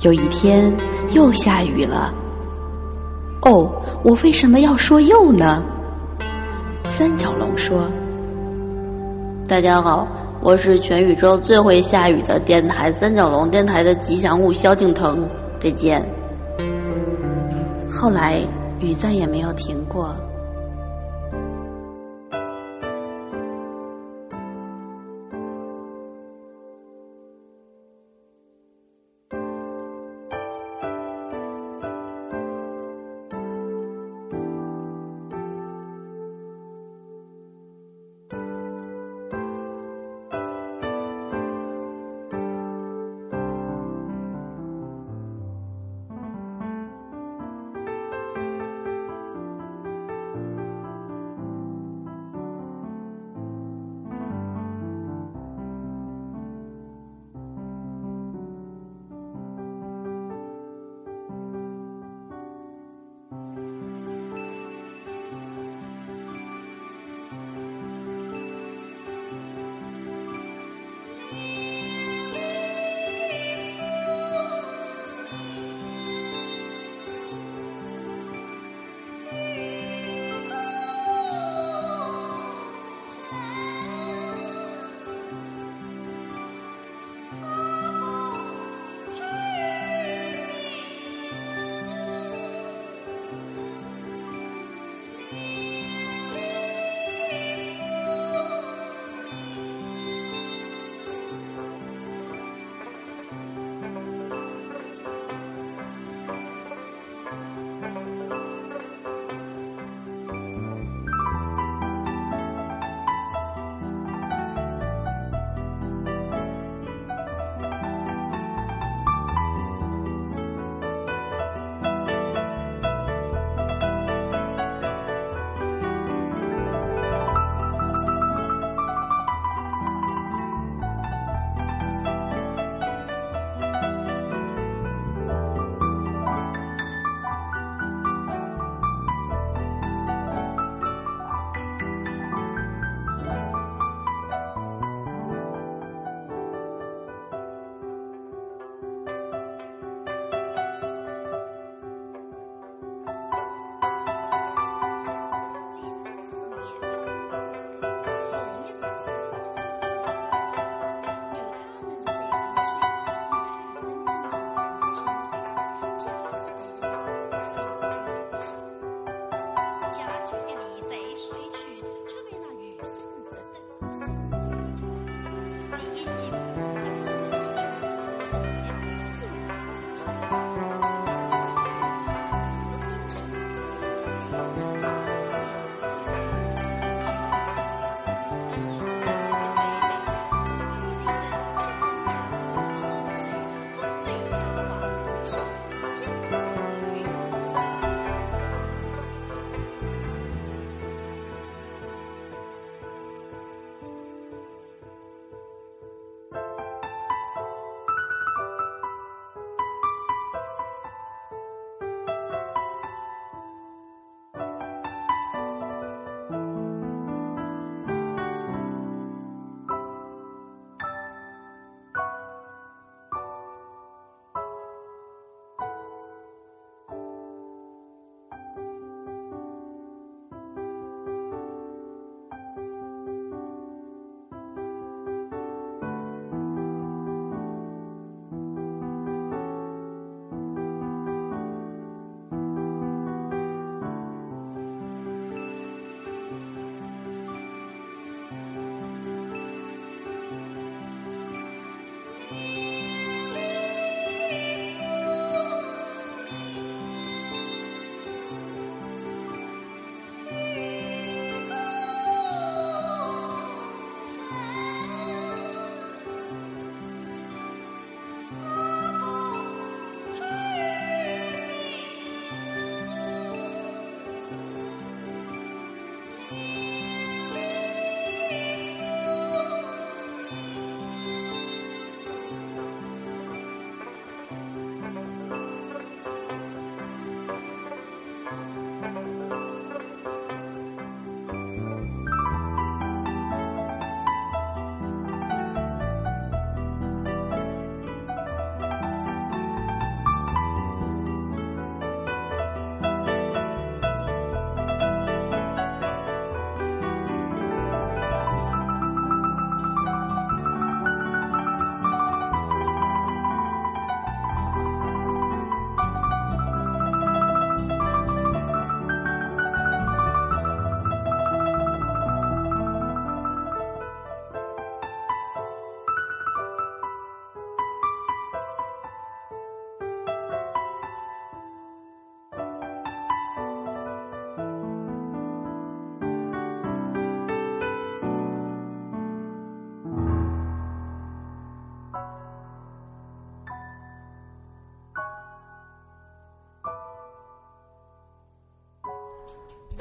有一天又下雨了。哦，我为什么要说又呢？三角龙说：“大家好，我是全宇宙最会下雨的电台——三角龙电台的吉祥物萧敬腾。再见。”后来雨再也没有停过。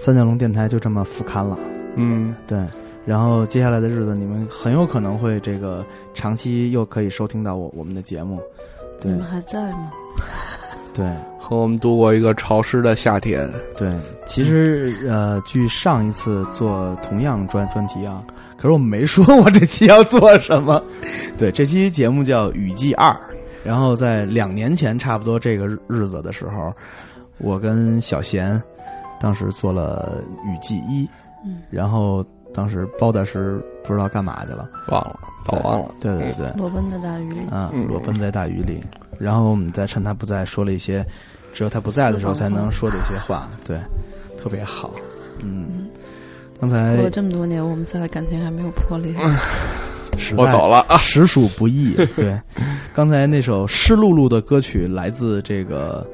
三角龙电台就这么复刊了。嗯，对，然后接下来的日子，你们很有可能会这个长期又可以收听到我我们的节目。对你们还在吗？对 和我们度过一个潮湿的夏天。对，其实呃，据上一次做同样专专题啊，可是我们没说我这期要做什么。对，这期节目叫《雨季二》，然后在两年前差不多这个日日子的时候，我跟小贤当时做了《雨季一》，嗯，然后当时包大师不知道干嘛去了，忘了，早忘了。对对对，裸奔在大雨里，啊，嗯裸奔在大雨里。然后我们再趁他不在说了一些，只有他不在的时候才能说的一些话，对，特别好。嗯，刚才过了这么多年，我们仨的感情还没有破裂。我走了啊！实属不易。对，刚才那首湿漉漉的歌曲来自这个，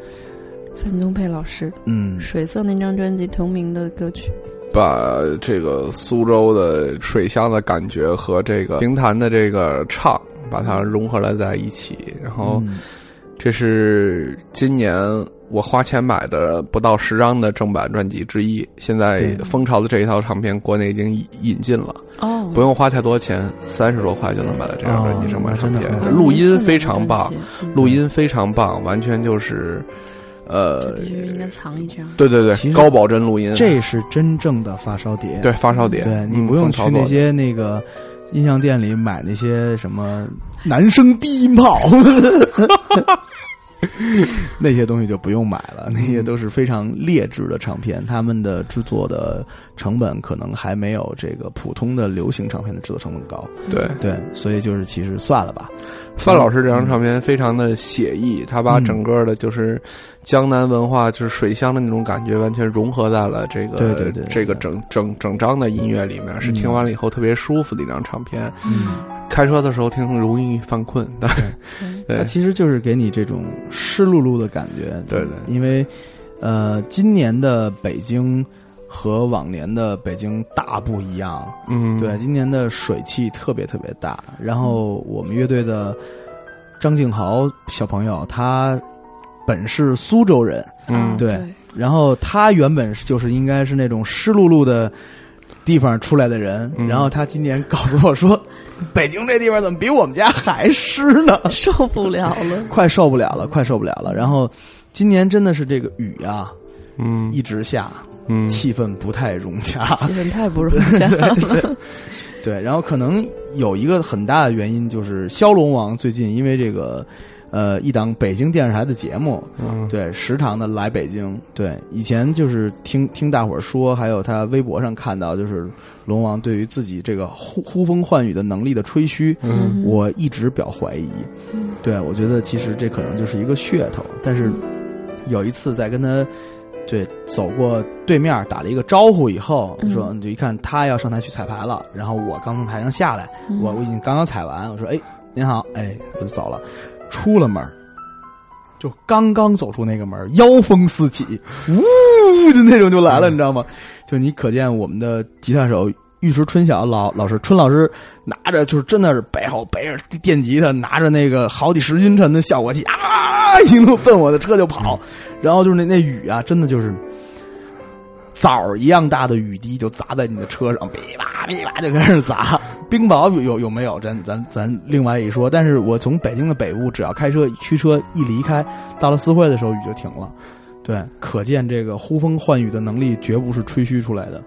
范宗沛老师，嗯，水色那张专辑同名的歌曲，把这个苏州的水乡的感觉和这个评弹的这个唱，把它融合了在一起。然后，嗯这是今年我花钱买的不到十张的正版专辑之一。现在蜂巢的这一套唱片，国内已经引引进了，哦，不用花太多钱，三十多块就能买到这张专辑正版唱片录音非常棒，，嗯录音非常棒，完全就是，呃这，必须应该藏一张。对对对高保真录音，这是真正的发烧碟。对发烧碟，对你嗯不用去那些那个音像店里买那些什么男声低音炮，那些东西就不用买了，那些都是非常劣质的唱片，他们的制作的成本可能还没有这个普通的流行唱片的制作成本高。对。对，所以就是其实算了吧。范老师这张唱片非常的写意，他把嗯。整个的就是江南文化，就是水乡的那种感觉，完全融合在了这个对对对这个整整整张的音乐里面，是嗯。听完了以后特别舒服的一张唱片。嗯，开车的时候听容易犯困，对它 对。其实就是给你这种湿漉漉的感觉。对对。因为呃，今年的北京和往年的北京大不一样。嗯，对，今年的水汽特别特别大。然后我们乐队的张敬豪小朋友，他本是苏州人，嗯对然后他原本是就是应该是那种湿漉漉的地方出来的人，嗯然后他今年告诉我说，北京这地方怎么比我们家还湿呢？受不了了。快受不了了，快受不了了。然后今年真的是这个雨啊，嗯一直下，嗯气氛不太融洽。气氛太不融洽了。对，然后可能有一个很大的原因就是骁龙王最近因为这个。呃，一档北京电视台的节目，嗯对，时常的来北京。对，以前就是听听大伙儿说，还有他微博上看到，就是龙王对于自己这个呼呼风唤雨的能力的吹嘘，嗯我一直表怀疑。嗯对，我觉得其实这可能就是一个噱头。但是有一次在跟他对走过对面打了一个招呼以后，嗯。说你就一看他要上台去彩排了，然后我刚从台上下来，嗯。我我已经刚刚彩完，我说哎您好，哎我就走了，出了门。就刚刚走出那个门，妖风四起，呜，就那种就来了，你知道吗？就你可见我们的吉他手玉石春晓老老师春老师拿着就是真的是背后背着电吉他，拿着那个好几十斤沉的效果器啊，一路奔我的车就跑，然后就是那那雨啊，真的就是枣儿一样大的雨滴就砸在你的车上，噼啪噼啪就开始砸。冰雹有有有没有？咱咱咱另外一说。但是我从北京的北部，只要开车驱车一离开，到了四惠的时候雨就停了。对，可见这个呼风唤雨的能力绝不是吹嘘出来的。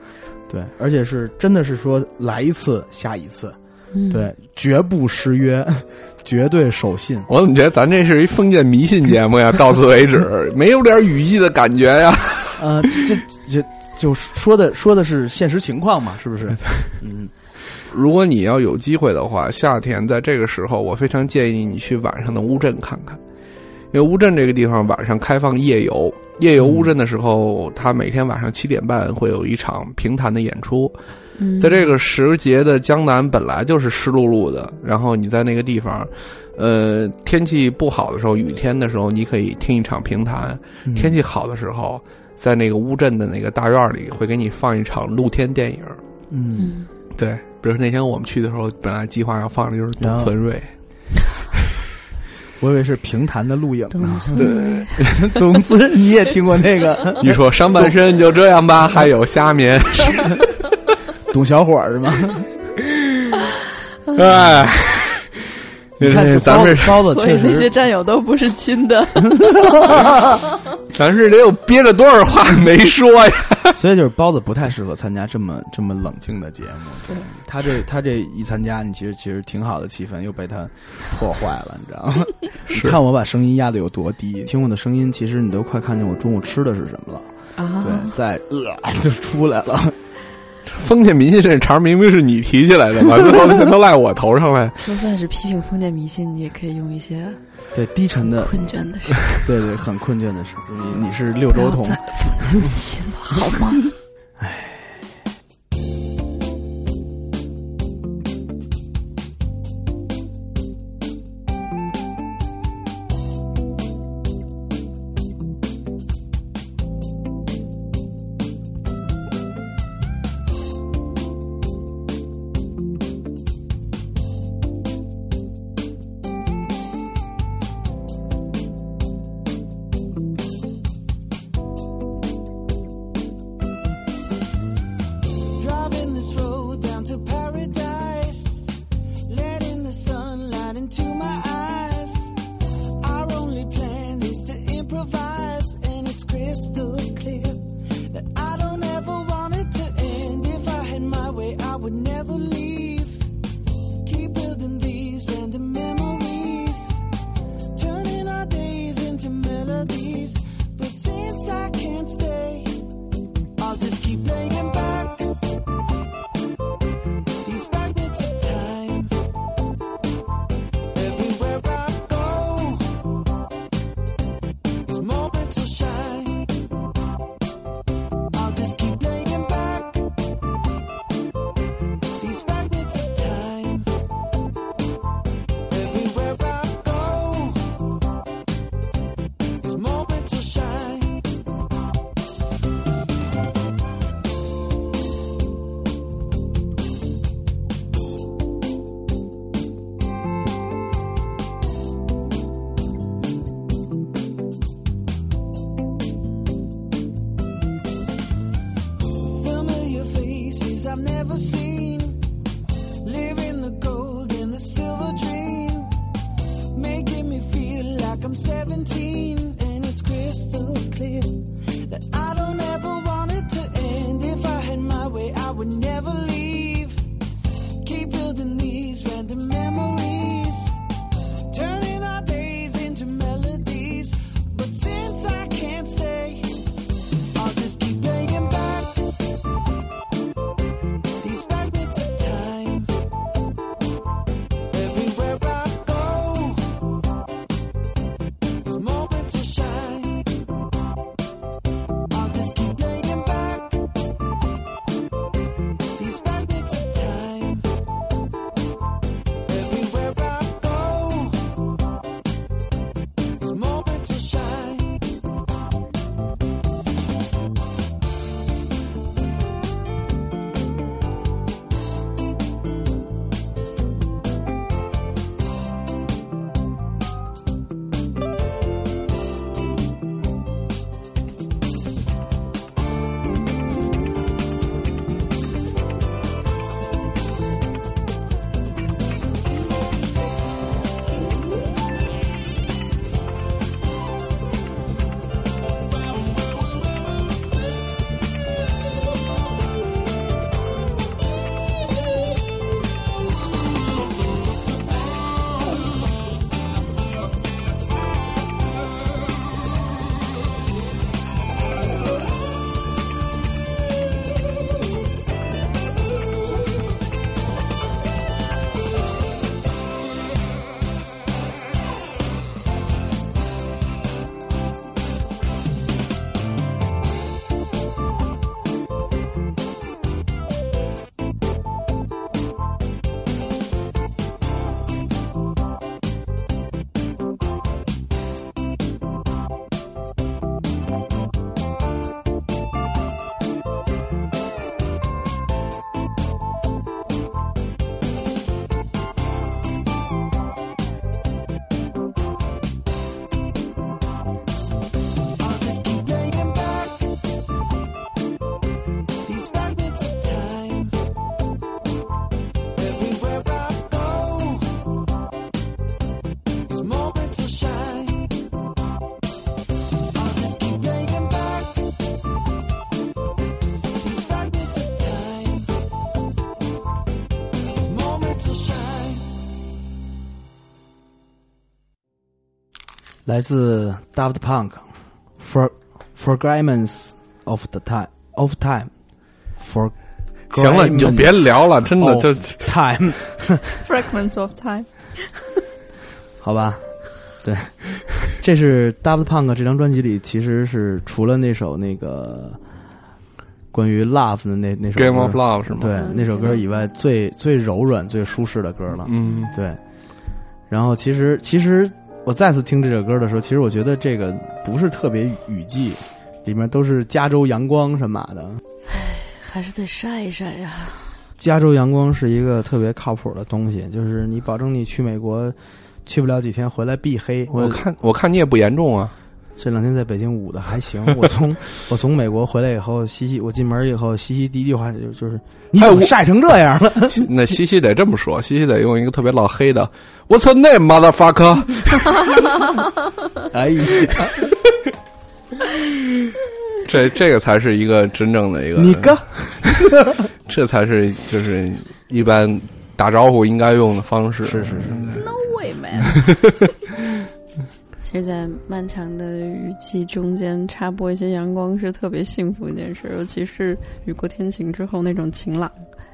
对，而且是真的是说来一次下一次，嗯，对，绝不失约，绝对守信。我怎么觉得咱这是一封建迷信节目呀？到此为止，没有点雨季的感觉呀？呃，这这这就说的说的是现实情况嘛，是不是？嗯，如果你要有机会的话，夏天在这个时候，我非常建议你去晚上的乌镇看看，因为乌镇这个地方晚上开放夜游。夜游乌镇的时候，它每天晚上七点半会有一场评弹的演出。嗯。在这个时节的江南本来就是湿漉漉的，然后你在那个地方，呃，天气不好的时候，雨天的时候，你可以听一场评弹；嗯。天气好的时候，在那个乌镇的那个大院里，会给你放一场露天电影。嗯，嗯，对，比如那天我们去的时候，本来计划要放的就是董存瑞，我以为是平潭的录影呢。对，董村，你也听过那个？你说上半身就这样吧，还有下面，董小伙是吗？哎，你看这咱们包子包子所以，那些战友都不是亲的。咱是得有憋着多少话没说呀？所以就是包子不太适合参加这么这么冷静的节目。对，他这他这一参加，你其实其实挺好的气氛又被他破坏了，你知道吗？你看我把声音压的有多低，听我的声音，其实你都快看见我中午吃的是什么了。啊对，在呃就出来了。封建迷信这茬明明是你提起来的嘛，最后全都赖我头上了。就算是批评封建迷信，你也可以用一些对低沉的，困倦的事。对对，很困倦的事。你你是六周童不要再，封建迷信了，好吗？来自 Daft Punk，For Fragments of the Time of Time For 行了，你就别聊了，真的哦就 Time，Fragments of Time。好吧？对，这是 Daft Punk 这张专辑里，其实是除了那首那个关于 Love 的那那首歌 Game of Love 是吗？对嗯那首歌以外最最柔软、最舒适的歌了。嗯，对，然后其实其实我再次听这首歌的时候，其实我觉得这个不是特别雨季，里面都是加州阳光什么的。唉还是得晒一晒呀。加州阳光是一个特别靠谱的东西，就是你保证你去美国去不了几天，回来必黑。我看我看你也不严重啊，这两天在北京捂的还行。我从我从美国回来以后，西西我进门以后，西西第一句话就就是你怎么晒成这样了？那西西得这么说，西西得用一个特别老黑的 “What's your name, motherfucker”。哎呀，这这个才是一个真正的一个，你哥，这才是就是一般打招呼应该用的方式。是是是，No way, man！其实，在漫长的雨季中间插播一些阳光是特别幸福一件事，尤其是雨过天晴之后那种晴朗。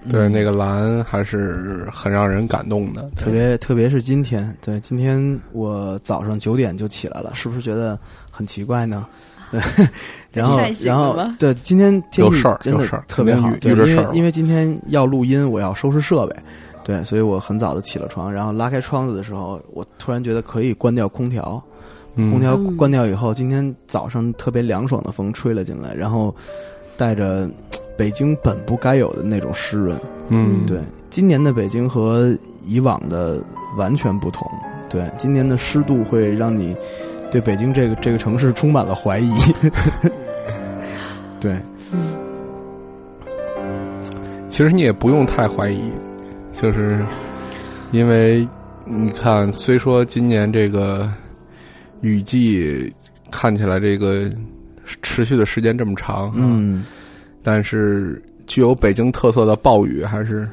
对那个蓝还是很让人感动的。特别特别是今天，对今天我早上九点就起来了，是不是觉得很奇怪呢？对，然后然后对今天天有事儿气真的有事儿特别因为因为今天要录音，我要收拾设备，对，所以我很早的起了床，然后拉开窗子的时候，我突然觉得可以关掉空调，嗯，空调嗯关掉以后，今天早上特别凉爽的风吹了进来，然后带着 北京本不该有的那种湿润。嗯，对，今年的北京和以往的完全不同。对，今年的湿度会让你对北京这个这个城市充满了怀疑。对，其实你也不用太怀疑，就是因为你看，虽说今年这个雨季看起来这个持续的时间这么长，，嗯，但是具有北京特色的暴雨还是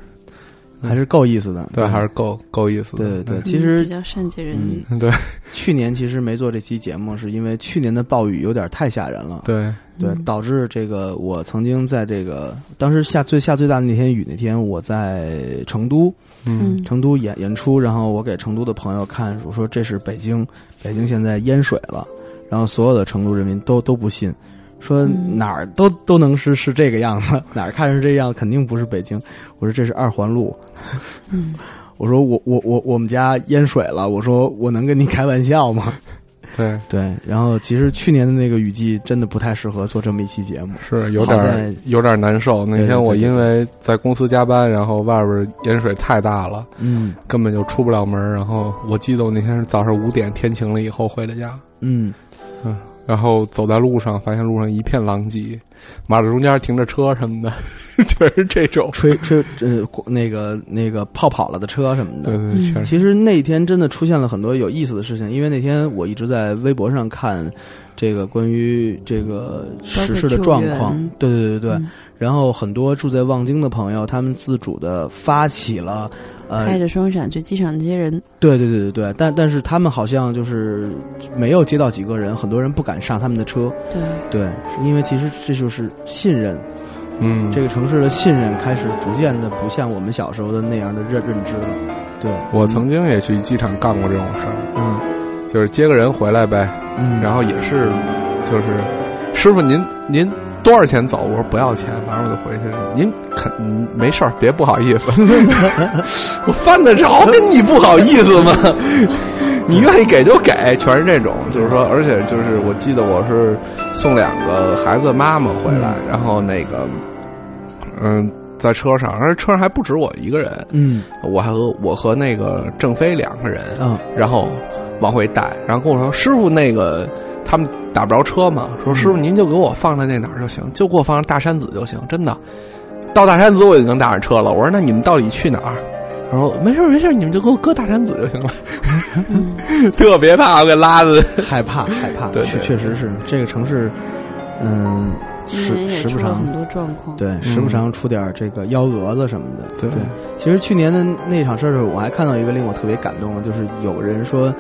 还是够意思的。对，还是够够意思的。对对其实比较善解人意。嗯，对去年其实没做这期节目，是因为去年的暴雨有点太吓人了。对，对，嗯。导致这个我曾经在这个当时下最下最大的那天雨那天，我在成都，嗯。成都演演出，然后我给成都的朋友看，我说这是北京，北京现在淹水了，然后所有的成都人民都都不信，说嗯。哪儿都都能是是这个样子，哪儿看是这样，肯定不是北京。我说这是二环路，嗯，我说我我我我们家淹水了，我说我能跟你开玩笑吗？对，对，然后其实去年的那个雨季真的不太适合做这么一期节目。是有点儿有点儿难受。那天我因为在公司加班，然后外边儿淹水太大了，嗯根本就出不了门儿。然后我记得我那天是早上五点天晴了以后回的家，嗯嗯，然后走在路上，发现路上一片狼藉，马路中间停着车什么的，全是这种。吹吹呃那个那个泡跑了的车什么的。对对，全是。其实那天真的出现了很多有意思的事情，因为那天我一直在微博上看这个关于这个时事的状况对对对对，嗯然后很多住在望京的朋友，他们自主的发起了。呃，开着双闪去机场接人。对对对对对，但但是他们好像就是没有接到几个人，很多人不敢上他们的车，对，对，是因为其实这就是信任，嗯，这个城市的信任开始逐渐的不像我们小时候的那样的认认知了，对，我曾经也去机场干过这种事儿，嗯。就是接个人回来呗，嗯，然后也是，就是师傅您您多少钱走？我说不要钱，完了我就回去。您肯嗯没事儿，别不好意思，我犯得着跟你不好意思吗？你愿意给就给，全是这种，就是说，而且就是我记得我是送两个孩子妈妈回来，然后那个嗯。在车上，而车上还不止我一个人，嗯我还和我和那个郑飞两个人，嗯然后往回带，然后跟我说：“师傅，那个他们打不着车嘛，说师傅您就给我放在那哪儿就行，就给我放大山子就行，真的。到大山子我已经搭上车了，我说那你们到底去哪儿？他说没事没事，你们就给我搁大山子就行了。特别怕我给拉的，害怕害怕，对对确确实是这个城市，嗯，时时不常很多状况。对，时不常出点这个幺蛾子什么的。对其实去年的那场事儿的时候，我还看到一个令我特别感动的，就是有人说，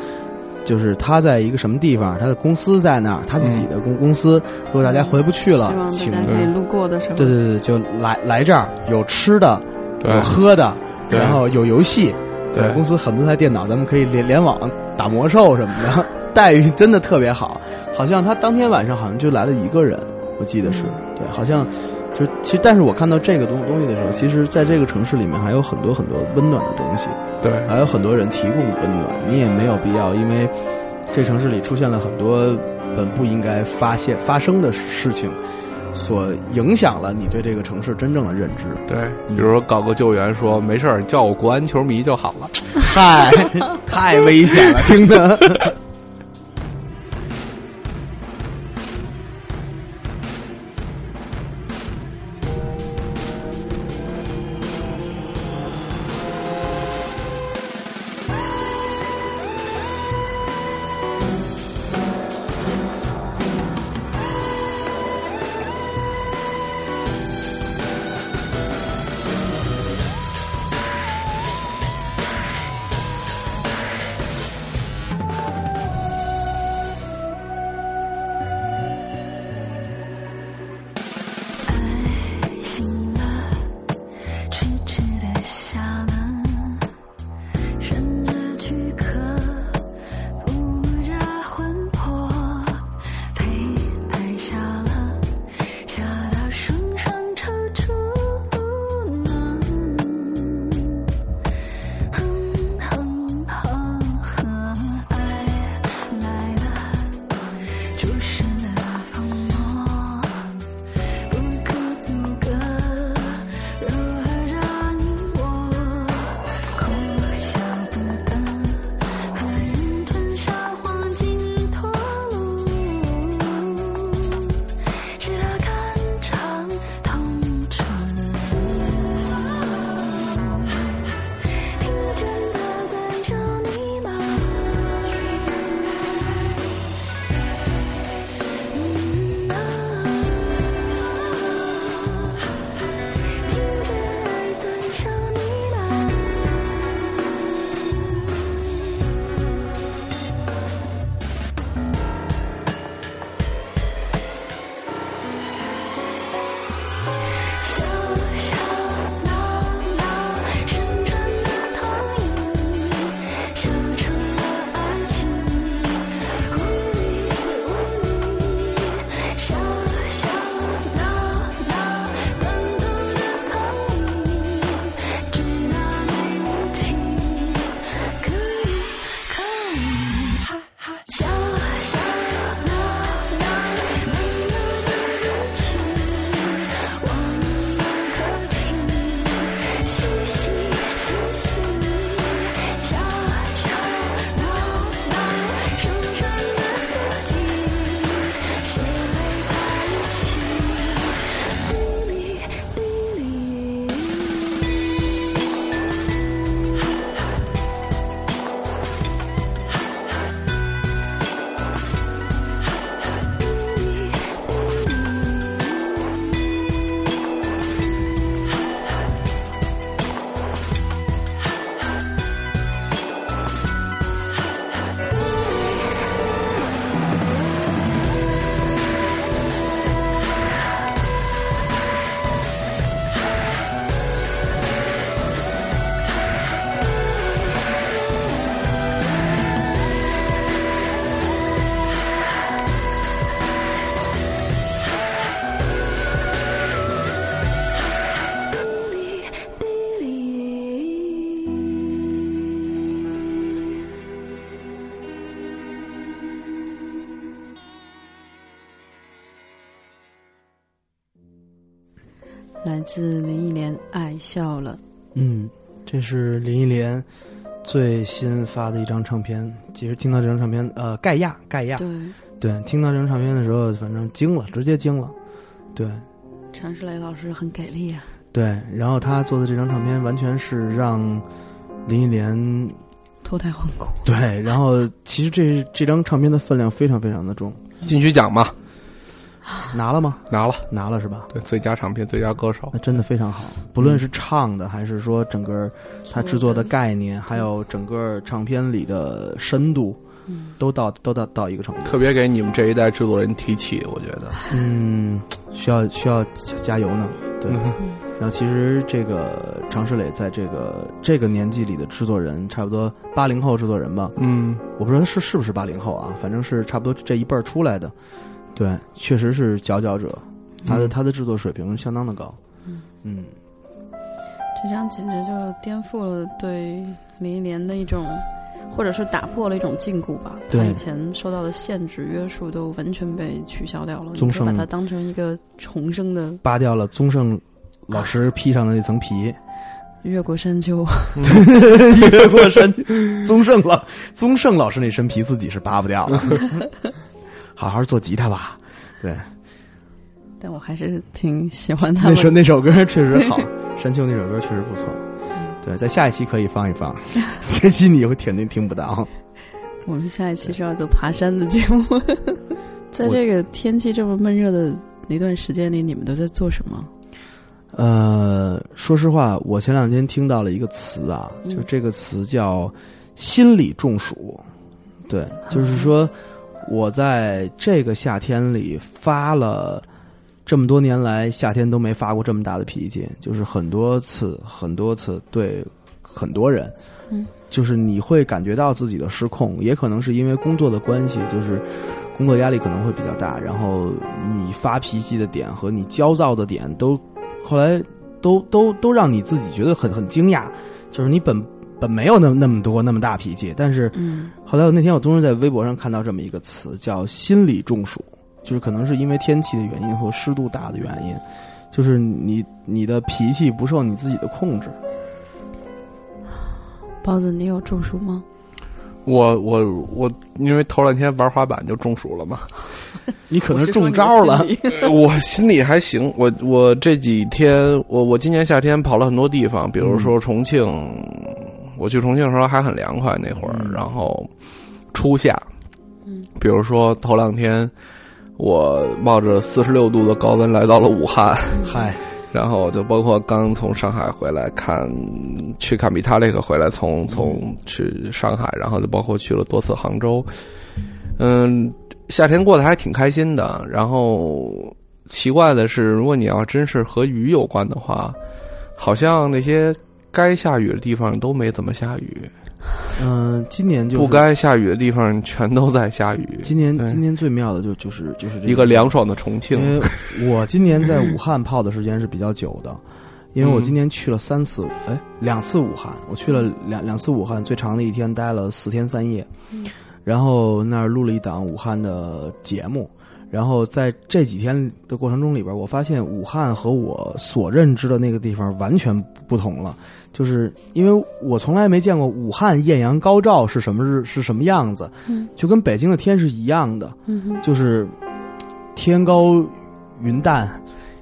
就是他在一个什么地方，他的公司在那儿，他自己的公公司。如果大家回不去了，请大家可以路过的时候，对对对，就来来这儿，有吃的，有喝的，然后有游戏。对，公司很多台电脑，咱们可以联联网打魔兽什么的，待遇真的特别好。好像他当天晚上好像就来了一个人，我记得是对，好像。就其实，但是我看到这个东东西的时候，其实在这个城市里面还有很多很多温暖的东西，对，还有很多人提供温暖，你也没有必要，因为这城市里出现了很多本不应该发现发生的事情，所影响了你对这个城市真正的认知。对，比如说搞个救援，说没事儿，叫我国安球迷就好了。嗨，太危险了，听着。笑了》。嗯，这是林忆莲最新发的一张唱片。其实听到这张唱片，呃，盖亚，盖亚，对，对，听到这张唱片的时候，反正惊了，直接惊了。对，常石磊老师很给力啊。对，然后他做的这张唱片，完全是让林忆莲脱胎换骨。对，然后其实这这张唱片的分量非常非常的重，金曲奖嘛。拿了吗？拿了，拿了是吧？对，最佳唱片、最佳歌手，那真的非常好。不论是唱的，还是说整个他制作的概念，还有整个唱片里的深度，都到都到到一个程度。特别给你们这一代制作人提气，我觉得。嗯，需要需要加油呢。对，然后其实这个常石磊在这个这个年纪里的制作人，差不多八零后制作人吧。嗯，我不知道他是是不是八零后啊，反正是差不多这一辈儿出来的。对，确实是佼佼者，他的、他的制作水平相当的高。嗯这张简直就颠覆了对林忆莲的一种，或者是打破了一种禁锢吧。对他以前受到的限制约束都完全被取消掉了，把它当成一个重生的扒掉了宗盛老师披上的那层皮，越过山丘。越过山。宗盛老宗盛老师那身皮自己是扒不掉了。好好做吉他吧。对，但我还是挺喜欢他那们首那首歌确实好，《山丘》那首歌确实不错。对，在下一期可以放一放，这期你会肯定听不到。我们下一期是要做爬山的节目。在这个天气这么闷热的那段时间里，你们都在做什么？呃，说实话，我前两天听到了一个词啊，嗯就这个词叫“心理中暑”。对，就是说我在这个夏天里发了这么多年来夏天都没发过这么大的脾气，就是很多次、很多次对很多人，嗯，就是你会感觉到自己的失控，也可能是因为工作的关系，就是工作压力可能会比较大，然后你发脾气的点和你焦躁的点都后来都都都让你自己觉得很很惊讶，就是你本本没有那么那么多那么大脾气，但是嗯后来我那天我终于在微博上看到这么一个词，叫心理中暑，就是可能是因为天气的原因和湿度大的原因，就是你你的脾气不受你自己的控制。包子，你有中暑吗？我我我，因为头两天玩滑板就中暑了嘛，你可能中招了，我心里还行。我我这几天，我我今年夏天跑了很多地方，比如说重庆，我去重庆的时候还很凉快那会儿，嗯。然后初夏，嗯，比如说头两天，我冒着四十六度的高温来到了武汉，嗨，然后就包括刚从上海回来看，去看比塔利克回来，从从去上海，然后就包括去了多次杭州，嗯，夏天过得还挺开心的。然后奇怪的是，如果你要真是和鱼有关的话，好像那些该下雨的地方都没怎么下雨，嗯、今年就是不该下雨的地方全都在下雨。今年今年最妙的就就是就是这一个凉爽的重庆。因，为我今年在武汉泡的时间是比较久的，因为我嗯。今年去了三次，哎，两次武汉，我去了两两次武汉，最长的一天待了四天三夜，然后那儿录了一档武汉的节目。然后在这几天的过程中里边，我发现武汉和我所认知的那个地方完全不同了。就是因为我从来没见过武汉艳阳高照是什么日是什么样子，嗯就跟北京的天是一样的。就是天高云淡，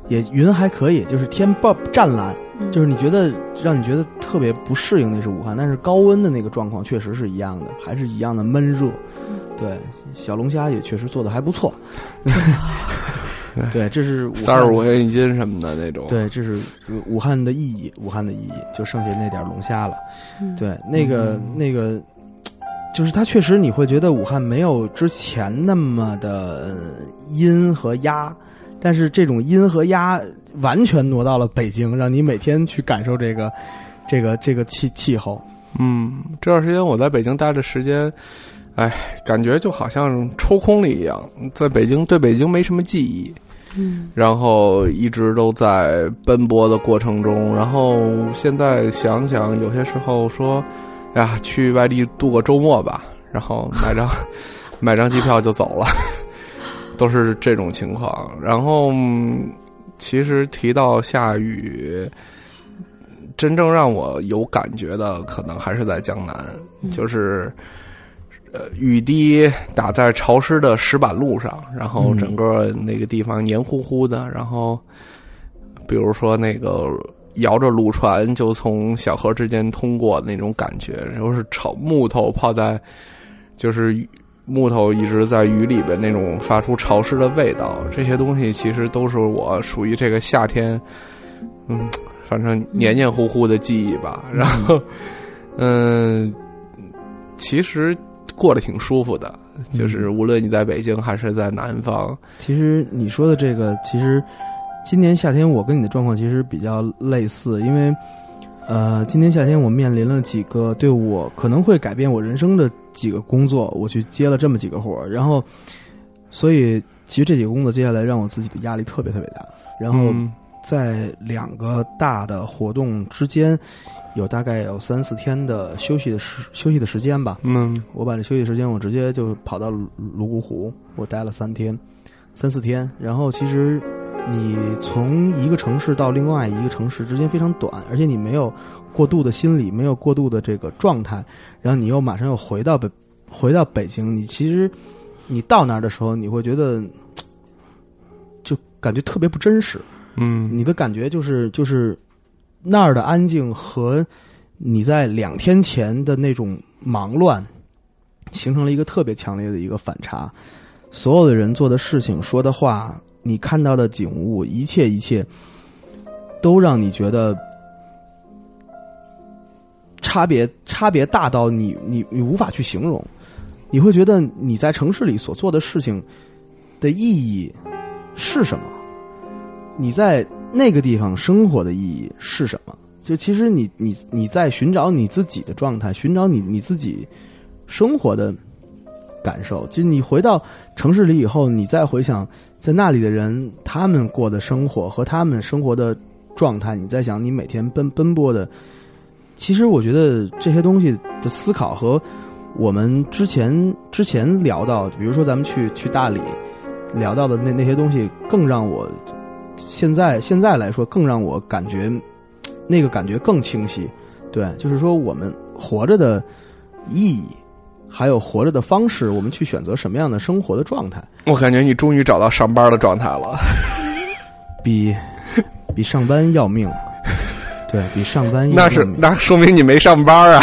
也云还可以，就是天爆湛蓝，嗯就是你觉得让你觉得特别不适应那是武汉，但是高温的那个状况确实是一样的，还是一样的闷热。对，小龙虾也确实做的还不错。对，这是三十五元一斤什么的那种。对，这是武汉的意义，武汉的意义，就剩下那点龙虾了。嗯对，那个、那个，就是它确实你会觉得武汉没有之前那么的呃阴和压，但是这种阴和压完全挪到了北京，让你每天去感受这个这个这个气气候。嗯，这段时间我在北京待的时间，哎，感觉就好像抽空了一样，在北京对北京没什么记忆，嗯然后一直都在奔波的过程中，然后现在想想，有些时候说，哎呀，去外地度个周末吧，然后买张 买张机票就走了，都是这种情况。然后嗯其实提到下雨。真正让我有感觉的，可能还是在江南，就是呃雨滴打在潮湿的石板路上，然后嗯整个那个地方黏糊糊的，然后比如说那个摇着橹船就从小河之间通过那种感觉，然后是炒木头泡在，就是木头一直在雨里边那种发出潮湿的味道，这些东西其实都是我属于这个夏天，嗯，反正黏黏糊糊的记忆吧。然后，嗯，其实过得挺舒服的，就是无论你在北京还是在南方，其实你说的这个，其实今年夏天我跟你的状况其实比较类似，因为呃，今年夏天我面临了几个对我可能会改变我人生的几个工作，我去接了这么几个活儿，然后所以其实这几个工作接下来让我自己的压力特别特别大，然后嗯。在两个大的活动之间。有大概有三四天的休息的时休息的时间吧，嗯我把这休息时间，我直接就跑到泸泸沽湖，我待了三天，三四天。然后其实你从一个城市到另外一个城市之间非常短，而且你没有过度的心理，没有过度的这个状态，然后你又马上又回到北回到北京，你其实你到那儿的时候，你会觉得就感觉特别不真实。嗯，你的感觉就是就是那儿的安静和你在两天前的那种忙乱，形成了一个特别强烈的一个反差。所有的人做的事情、说的话，你看到的景物，一切一切，都让你觉得差别差别大到你你你无法去形容。你会觉得你在城市里所做的事情的意义是什么？你在那个地方生活的意义是什么？就其实你你你在寻找你自己的状态，寻找你你自己生活的感受。就你回到城市里以后，你再回想在那里的人他们过的生活和他们生活的状态，你在想你每天奔奔波的，其实我觉得这些东西的思考和我们之前之前聊到，比如说咱们去去大理聊到的那那些东西，更让我现在现在来说更让我感觉那个感觉更清晰。对，就是说我们活着的意义，还有活着的方式，我们去选择什么样的生活的状态，我感觉你终于找到上班的状态了。比比上班要命。对比上班要那是那说明你没上班啊！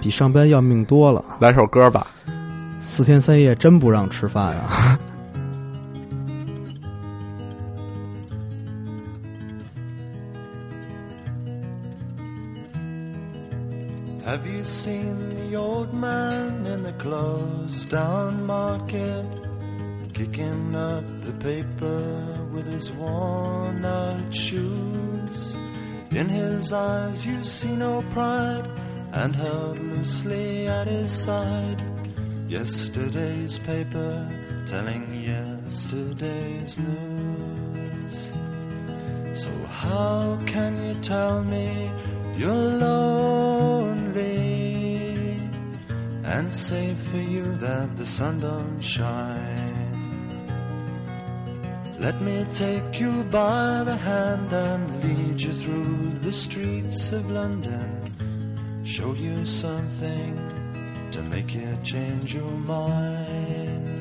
比上班要命多了。来首歌吧。四天三夜真不让吃饭啊！Have you seen the old man in the closed down market? Kicking up the paper with his worn out shoes. In his eyes you see no pride, and held loosely at his side. Yesterday's paper telling yesterday's news. So how can you tell me you're lonely and say for you that the sun don't shine? Let me take you by the hand and lead you through the streets of London. Show you something to make you change your mind.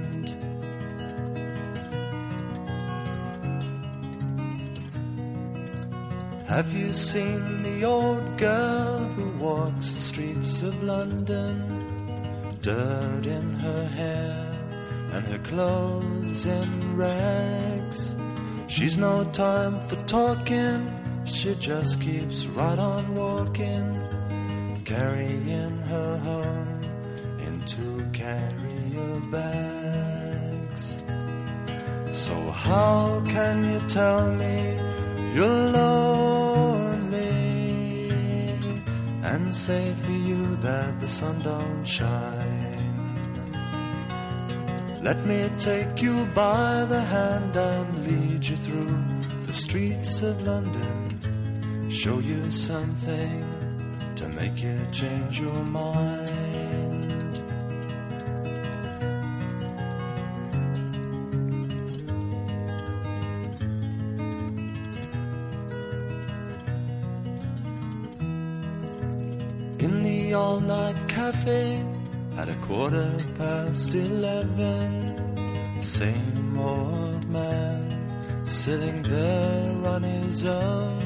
Have you seen the old girl who walks the streets of London? Dirt in her hair and her clothes in rags. She's no time for talking, she just keeps right on walking, carrying her home in two carrier bags. So how can you tell me you're lonely say for you that the sun don't shine? Let me take you by the hand and lead you through the streets of London. Show you something to make you change your mind. Cafe at a quarter past eleven. Same old man sitting there on his own,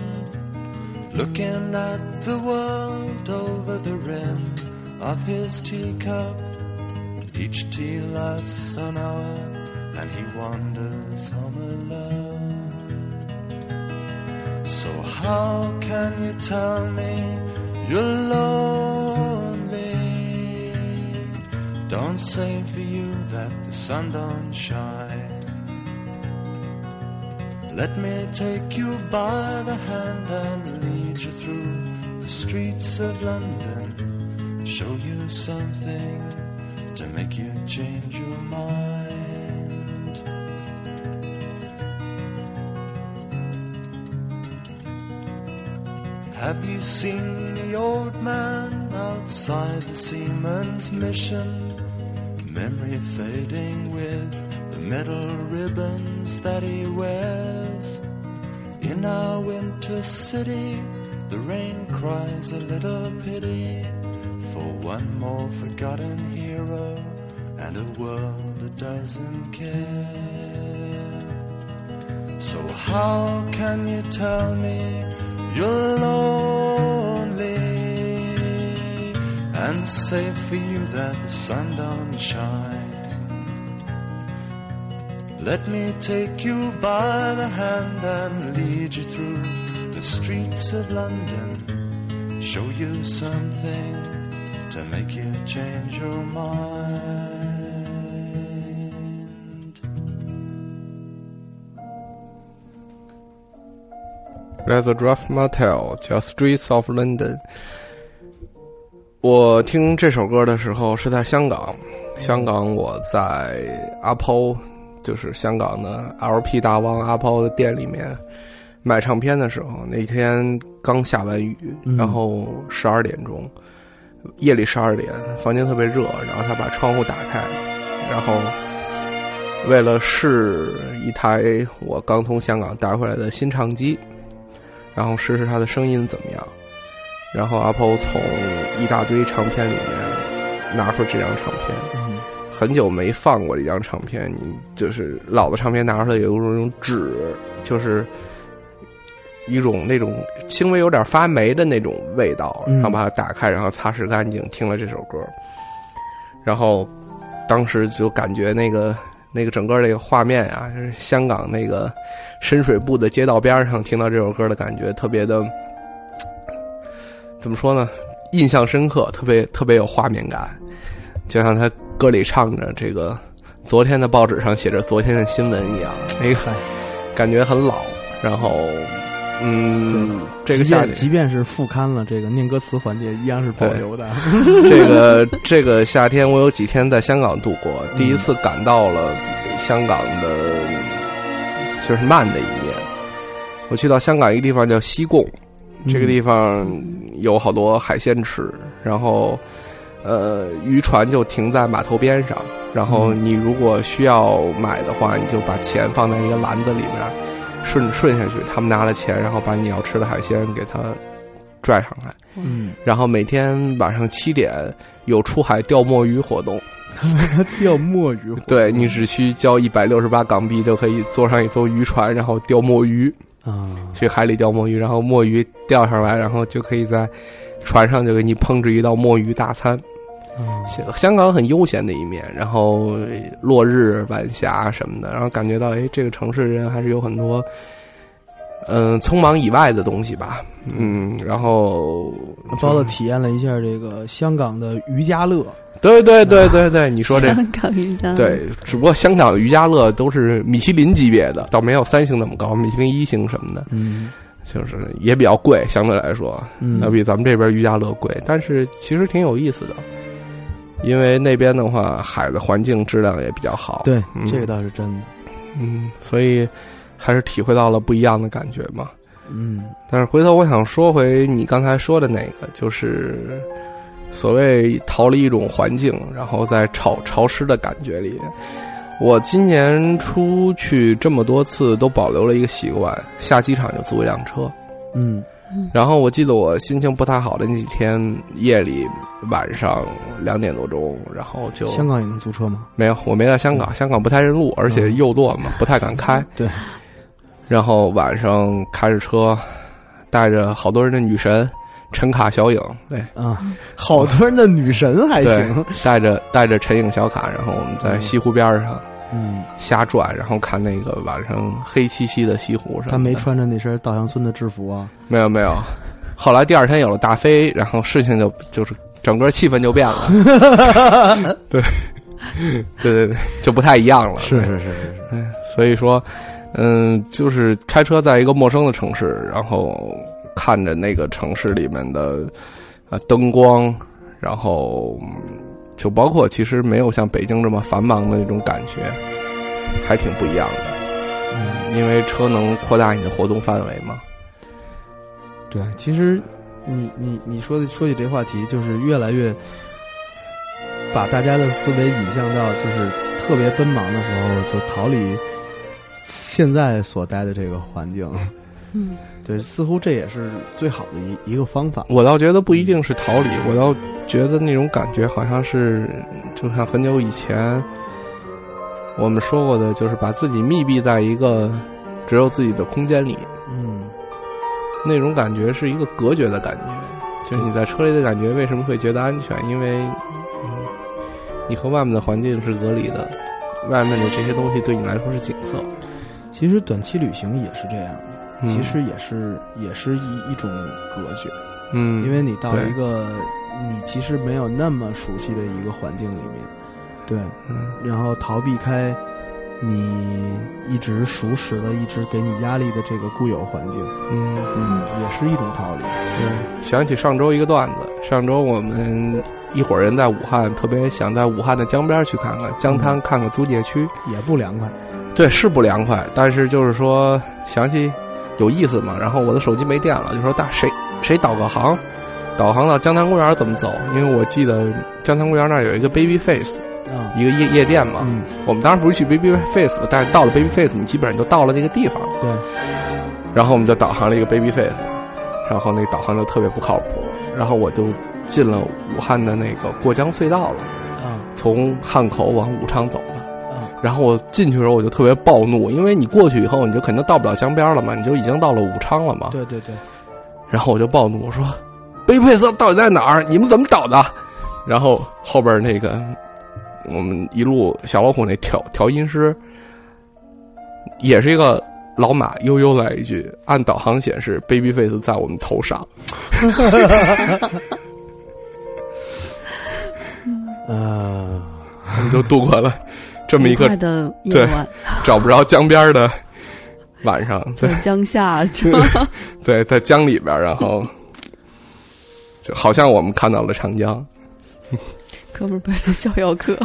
looking at the world over the rim of his teacup. Each tea lasts an hour, and he wanders home alone. So how can you tell me you're lonely Don't say for you that the sun don't shine. Let me take you by the hand and lead you through the streets of London. Show you something to make you change your mind. Have you seen the old man outside the seaman's mission? Memory fading with the metal ribbons that he wears. In our winter city, the rain cries a little pity for one more forgotten hero and a world that doesn't care. So, how can you tell me you're lonely and say for you that the sun don't shine? Let me take you by the hand and lead you through the streets of London. Show you something to make you change your mind. Let's Draft Motel 叫 Streets of London。我听这首歌的时候是在香港，香港我在阿抛，就是香港的 LP 大王阿抛的店里面买唱片的时候，那天刚下完雨，然后十二点钟，夜里十二点，房间特别热，然后他把窗户打开，然后为了试一台我刚从香港带回来的新唱机。然后试试它的声音怎么样，然后阿抛从一大堆唱片里面拿出这张唱片，很久没放过这张唱片，你就是老的唱片拿出来有一种纸，就是一种那种轻微有点发霉的那种味道，然后把它打开，然后擦拭干净，听了这首歌，然后当时就感觉那个。那个整个那个画面啊，就是香港那个深水埗的街道边上听到这首歌的感觉，特别的怎么说呢？印象深刻，特别特别有画面感，就像他歌里唱着这个昨天的报纸上写着昨天的新闻一样，那个感觉很老，然后。嗯，这个夏即便是复刊了，这个念歌词环节依然是保留的。这个这个夏天，我有几天在香港度过，第一次感到了香港的，就是慢的一面。我去到香港一个地方叫西贡，这个地方有好多海鲜吃，然后呃，渔船就停在码头边上，然后你如果需要买的话，你就把钱放在一个篮子里面。顺顺下去，他们拿了钱，然后把你要吃的海鲜给他拽上来。嗯，然后每天晚上七点有出海钓墨鱼活动。钓墨鱼？对你只需交一百六十八港币，就可以坐上一艘渔船，然后钓墨鱼。啊，去海里钓墨鱼，然后墨鱼钓上来，然后就可以在船上就给你烹制一道墨鱼大餐。香香港很悠闲的一面，然后落日晚霞什么的，然后感觉到哎，这个城市人还是有很多，嗯，匆忙以外的东西吧，嗯，然后包子体验了一下这个香港的瑜伽乐，对对对对对，你说这香港瑜伽对，只不过香港的瑜伽乐都是米其林级别的，倒没有三星那么高，米其林一星什么的，嗯，就是也比较贵，相对来说，嗯，要比咱们这边瑜伽乐贵，但是其实挺有意思的。因为那边的话，海的环境质量也比较好。对，这个倒是真的。嗯，所以还是体会到了不一样的感觉嘛。嗯，但是回头我想说回你刚才说的那个，就是所谓逃离一种环境，然后在潮潮湿的感觉里。我今年出去这么多次，都保留了一个习惯：下机场就租一辆车。嗯。然后我记得我心情不太好的那几天夜里晚上两点多钟，然后就香港也能租车吗？没有，我没在香港，香港不太认路，而且右舵嘛，不太敢开。对。然后晚上开着车，带着好多人的女神陈卡小影，对啊，好多人的女神还行，带着带着陈影小卡，然后我们在西湖边上。嗯，瞎转，然后看那个晚上黑漆漆的西湖上。他没穿着那身稻香村的制服啊？没有没有。后来第二天有了大飞，然后事情就就是整个气氛就变了。对，对对对，就不太一样了。是是是是是，嗯，所以说，嗯，就是开车在一个陌生的城市，然后看着那个城市里面的啊灯光，然后就包括其实没有像北京这么繁忙的那种感觉，还挺不一样的。嗯，因为车能扩大你的活动范围嘛。对，其实你你你说的说起这话题，就是越来越把大家的思维引向到，就是特别奔忙的时候，就逃离现在所待的这个环境。嗯，对，似乎这也是最好的一一个方法。我倒觉得不一定是逃离，我倒觉得那种感觉好像是，就像很久以前我们说过的，就是把自己密闭在一个只有自己的空间里，嗯，那种感觉是一个隔绝的感觉，就是你在车里的感觉为什么会觉得安全？因为，嗯，你和外面的环境是隔离的，外面的这些东西对你来说是景色。其实短期旅行也是这样的，嗯。其实也是也是一一种隔绝，嗯，因为你到一个你其实没有那么熟悉的一个环境里面，对，嗯。然后逃避开你一直熟识的、一直给你压力的这个固有环境，嗯。嗯，也是一种逃离。对，想起上周一个段子，上周我们一伙人在武汉，特别想在武汉的江边去看看江滩，看看租界区。也不凉快，对，是不凉快，但是就是说想起有意思嘛。然后我的手机没电了，就说大谁谁导个航，导航到江滩公园怎么走？因为我记得江滩公园那儿有一个 Baby Face，啊，一个夜夜店嘛。嗯，我们当时不是去 Baby Face，但是到了 Baby Face，你基本上就到了那个地方。对，然后我们就导航了一个 Baby Face，然后那导航就特别不靠谱，然后我就进了武汉的那个过江隧道了，啊从汉口往武昌走了。啊，然后我进去的时候我就特别暴怒，因为你过去以后你就肯定到不了江边了嘛，你就已经到了武昌了嘛。对对对，然后我就暴怒，我说：“Baby Face 到底在哪儿？你们怎么导的？”然后后边那个我们一路小老虎那调调音师，也是一个老马，悠悠来一句：“按导航显示，Baby Face 在我们头上。啊” 我们就度过了这么一个的夜对晚，找不着江边的晚上，在在江下，对 在在江里边，然后就好像我们看到了长江。哥们儿本是逍遥客。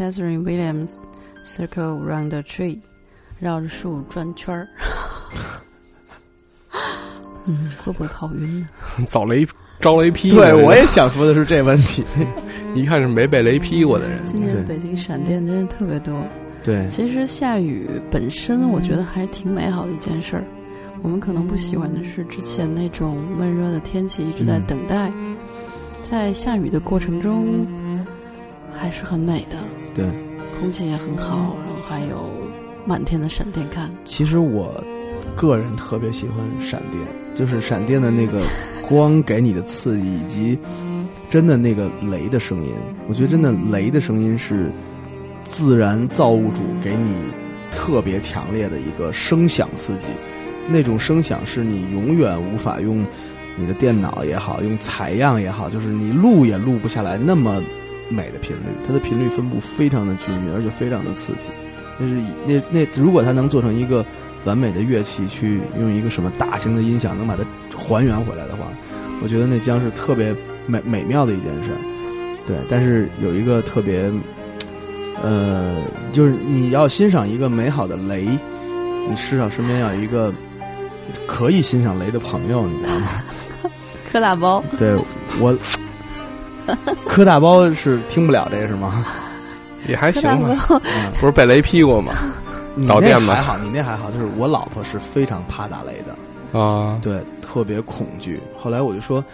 Catherine Williams Circle Round the Tree，绕着树转圈儿。嗯，会不会跑晕呢？遭雷招雷劈。对，我也想说的是这问题。一看是没被雷劈过的人。今年北京闪电真是特别多。对，其实下雨本身，我觉得还是挺美好的一件事儿。我们可能不喜欢的是之前那种闷热的天气，一直在等待，在下雨的过程中，还是很美的。对，空气也很好，然后还有满天的闪电看。其实我个人特别喜欢闪电，就是闪电的那个光给你的刺激，以及真的那个雷的声音。我觉得真的雷的声音是自然造物主给你特别强烈的一个声响刺激。那种声响是你永远无法用你的电脑也好，用采样也好，就是你录也录不下来那么美的频率。它的频率分布非常的均匀，而且非常的刺激。那是以那那如果它能做成一个完美的乐器，去用一个什么大型的音响能把它还原回来的话，我觉得那将是特别美美妙的一件事。对，但是有一个特别，呃，就是你要欣赏一个美好的雷，你至少身边要有一个。可以欣赏雷的朋友，你知道吗？柯大包，对我 磕大包是听不了这是吗？也还行吧，不是被雷劈过吗？导电吗？还好，你那还好。就是我老婆是非常怕打雷的啊，对，特别恐惧。后来我就说，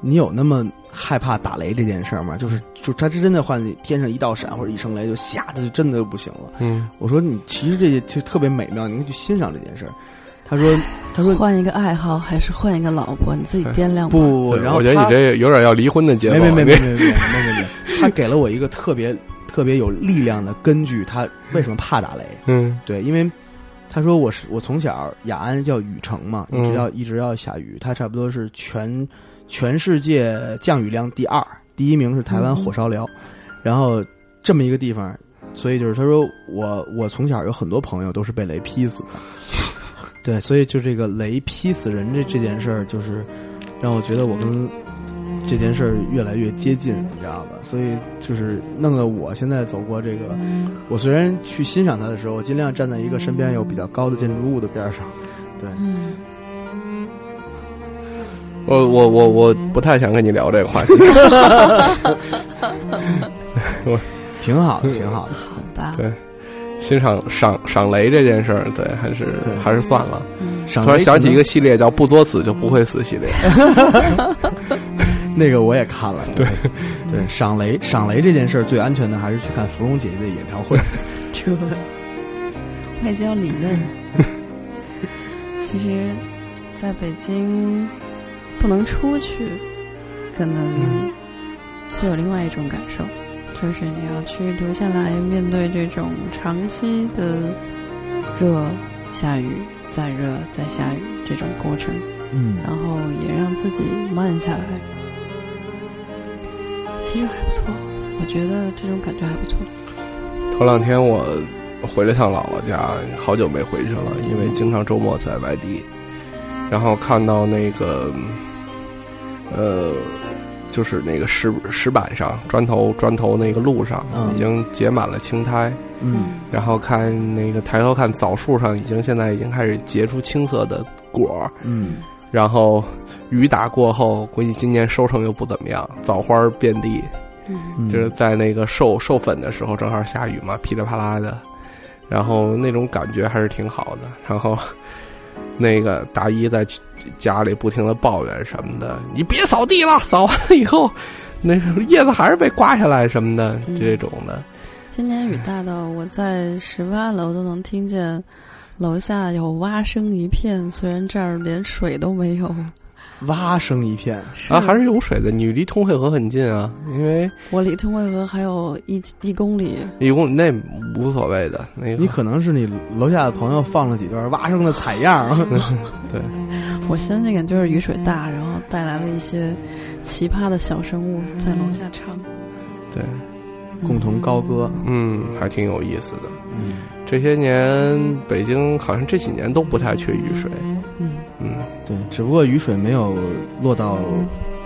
你有那么害怕打雷这件事吗？就是，就他真的换天上一道闪或者一声雷，就吓得就真的就不行了。嗯，我说你其实这些就特别美妙，你可以去欣赏这件事。他说他说换一个爱好还是换一个老婆你自己掂量不然后我觉得你这有点要离婚的节奏。没没没没没没没没他给了我一个特别特别有力量的根据他为什么怕打雷嗯对因为他说我是我从小雅安叫雨城嘛一直要一直要下雨他差不多是全全世界降雨量第二第一名是台湾火烧聊然后这么一个地方所以就是他说我我从小有很多朋友都是被雷劈死的对，所以就这个雷劈死人这这件事儿，就是让我觉得我跟这件事儿越来越接近，你知道吧？所以就是弄得我现在走过这个，我虽然去欣赏它的时候，我尽量站在一个身边有比较高的建筑物的边上。对，嗯，我我我我不太想跟你聊这个话题。我挺好的，挺好的，好吧？对。欣赏赏赏雷这件事儿，对，还是还是算了。突然想起一个系列叫“不作死就不会死”系列，那个我也看了。对对，赏雷赏雷这件事儿最安全的还是去看芙蓉姐姐的演唱会。外交理论。其实，在北京不能出去，可能会有另外一种感受。就是你要去留下来面对这种长期的热、下雨、再热、再下雨这种过程，嗯，然后也让自己慢下来，其实还不错。我觉得这种感觉还不错。头两天我回了趟姥姥家，好久没回去了，因为经常周末在外地，然后看到那个，呃。就是那个石石板上、砖头砖头那个路上，已经结满了青苔。嗯，然后看那个抬头看枣树上，已经现在已经开始结出青色的果。嗯，然后雨打过后，估计今年收成又不怎么样，枣花遍地。嗯，就是在那个授授粉的时候，正好下雨嘛，噼里啪啦的，然后那种感觉还是挺好的。然后。那个大姨在家里不停的抱怨什么的，你别扫地了，扫完了以后，那叶子还是被刮下来什么的，这种的。今年雨大到我在十八楼都能听见，楼下有蛙声一片，虽然这儿连水都没有。蛙声一片啊，还是有水的。你离通惠河很近啊，因为我离通惠河还有一一公里。一公里那无所谓的，那你可能是你楼下的朋友放了几段蛙声的采样。对，我相信感就是雨水大，然后带来了一些奇葩的小生物在楼下唱。对，共同高歌，嗯，还挺有意思的。嗯，这些年北京好像这几年都不太缺雨水。嗯嗯，对，只不过雨水没有落到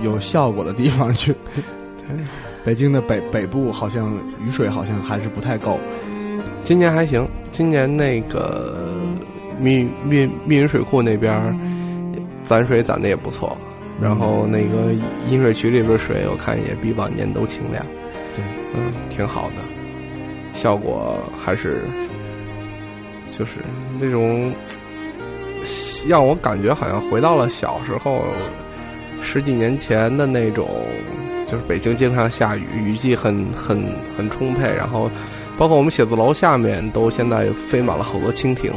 有效果的地方去。北京的北北部好像雨水好像还是不太够。今年还行，今年那个密密密云水库那边儿攒水攒的也不错，然后那个饮水渠里边水我看也比往年都清亮，对，嗯，挺好的，效果还是就是那种让我感觉好像回到了小时候十几年前的那种，就是北京经常下雨，雨季很很很充沛，然后。包括我们写字楼下面都现在飞满了好多蜻蜓，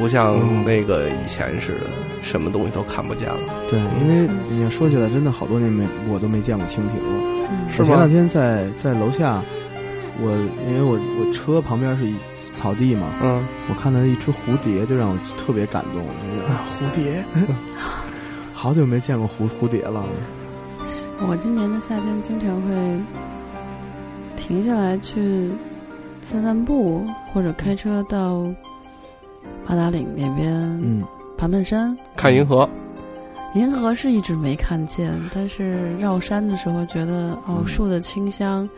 不像那个以前似的，什么东西都看不见了。对，因为你要说起来，真的好多年没我都没见过蜻蜓了。嗯是前两天在在楼下，我因为我我车旁边是一草地嘛，嗯，我看到一只蝴蝶，就让我特别感动。就是啊蝴蝶，好久没见过蝴蝴蝶了。我今年的夏天经常会停下来去散散步，或者开车到八达岭那边嗯，盘盘山。看银河，银河是一直没看见，但是绕山的时候觉得哦，嗯。树的清香，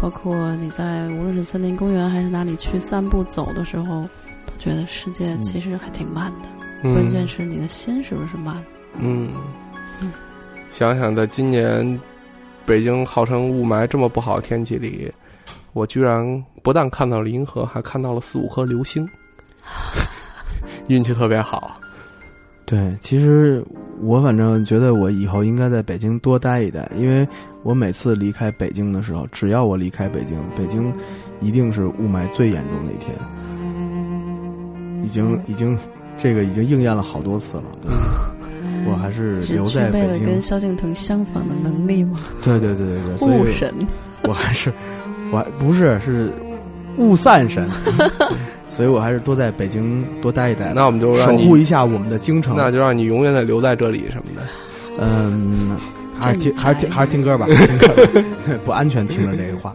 包括你在无论是森林公园还是哪里去散步走的时候，都觉得世界嗯。其实还挺慢的。嗯。关键是你的心是不是慢？嗯。嗯，想想在今年北京号称雾霾这么不好的天气里，我居然不但看到了银河，还看到了四五颗流星，运气特别好。对，其实我反正觉得我以后应该在北京多待一待，因为我每次离开北京的时候，只要我离开北京，北京一定是雾霾最严重的一天，已经已经这个已经应验了好多次了。对 我还是是留具备了在北京，跟萧敬腾相仿的能力吗？对对对对对，所以雾神，我还是我还不是是雾散神，所以我还是多在北京多待一待，那我们就让守护一下我们的京城。那就让你永远的留在这里什么的。嗯，还是听还是听还是听歌吧，听歌吧对 不安全。听着这个话，